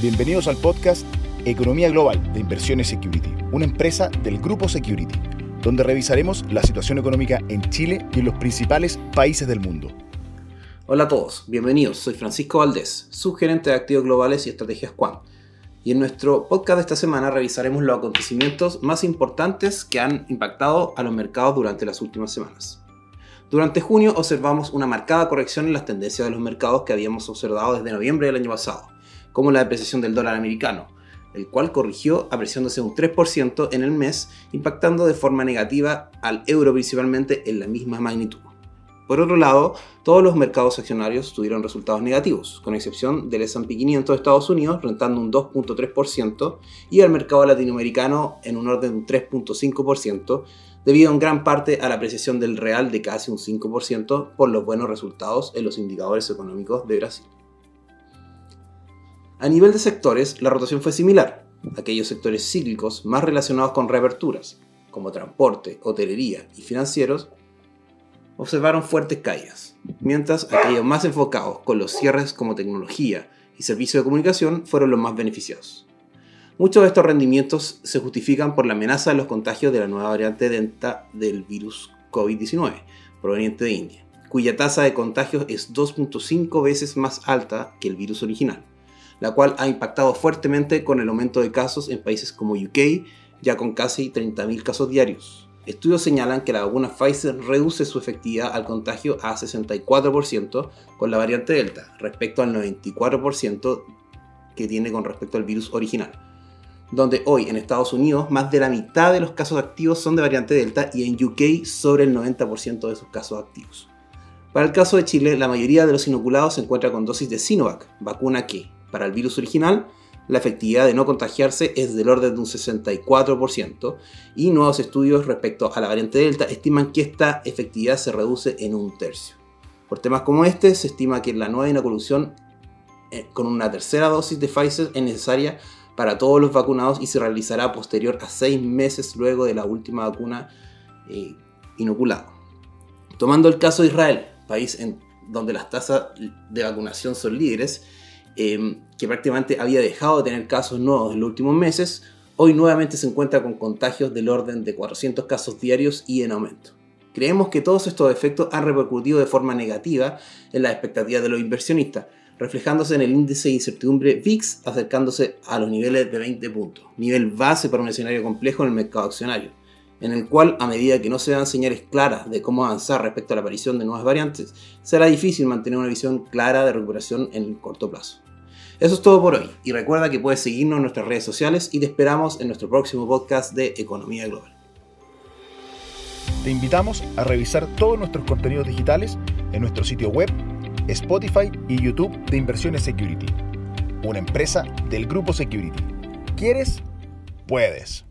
Bienvenidos al podcast Economía Global de Inversiones Security, una empresa del grupo Security, donde revisaremos la situación económica en Chile y en los principales países del mundo. Hola a todos, bienvenidos. Soy Francisco Valdés, subgerente de activos globales y estrategias Quant. Y en nuestro podcast de esta semana revisaremos los acontecimientos más importantes que han impactado a los mercados durante las últimas semanas. Durante junio observamos una marcada corrección en las tendencias de los mercados que habíamos observado desde noviembre del año pasado como la depreciación del dólar americano, el cual corrigió apreciándose un 3% en el mes, impactando de forma negativa al euro principalmente en la misma magnitud. Por otro lado, todos los mercados accionarios tuvieron resultados negativos, con excepción del S&P 500 de Estados Unidos, rentando un 2.3%, y el mercado latinoamericano en un orden de un 3.5%, debido en gran parte a la apreciación del real de casi un 5% por los buenos resultados en los indicadores económicos de Brasil. A nivel de sectores, la rotación fue similar. Aquellos sectores cíclicos más relacionados con reaperturas, como transporte, hotelería y financieros, observaron fuertes caídas, mientras aquellos más enfocados con los cierres como tecnología y servicios de comunicación fueron los más beneficiados. Muchos de estos rendimientos se justifican por la amenaza de los contagios de la nueva variante Delta del virus COVID-19, proveniente de India, cuya tasa de contagios es 2.5 veces más alta que el virus original la cual ha impactado fuertemente con el aumento de casos en países como UK, ya con casi 30.000 casos diarios. Estudios señalan que la vacuna Pfizer reduce su efectividad al contagio a 64% con la variante Delta, respecto al 94% que tiene con respecto al virus original. Donde hoy en Estados Unidos más de la mitad de los casos activos son de variante Delta y en UK sobre el 90% de sus casos activos. Para el caso de Chile, la mayoría de los inoculados se encuentra con dosis de Sinovac, vacuna que, para el virus original, la efectividad de no contagiarse es del orden de un 64% y nuevos estudios respecto a la variante Delta estiman que esta efectividad se reduce en un tercio. Por temas como este, se estima que la nueva inoculación eh, con una tercera dosis de Pfizer es necesaria para todos los vacunados y se realizará posterior a seis meses luego de la última vacuna eh, inoculada. Tomando el caso de Israel, país donde las tasas de vacunación son líderes, Em, que prácticamente había dejado de tener casos nuevos en los últimos meses, hoy nuevamente se encuentra con contagios del orden de 400 casos diarios y en aumento. Creemos que todos estos efectos han repercutido de forma negativa en las expectativas de los inversionistas, reflejándose en el índice de incertidumbre VIX acercándose a los niveles de 20 puntos, nivel base para un escenario complejo en el mercado accionario, en el cual a medida que no se dan señales claras de cómo avanzar respecto a la aparición de nuevas variantes, será difícil mantener una visión clara de recuperación en el corto plazo. Eso es todo por hoy y recuerda que puedes seguirnos en nuestras redes sociales y te esperamos en nuestro próximo podcast de Economía Global. Te invitamos a revisar todos nuestros contenidos digitales en nuestro sitio web, Spotify y YouTube de Inversiones Security, una empresa del grupo Security. ¿Quieres? Puedes.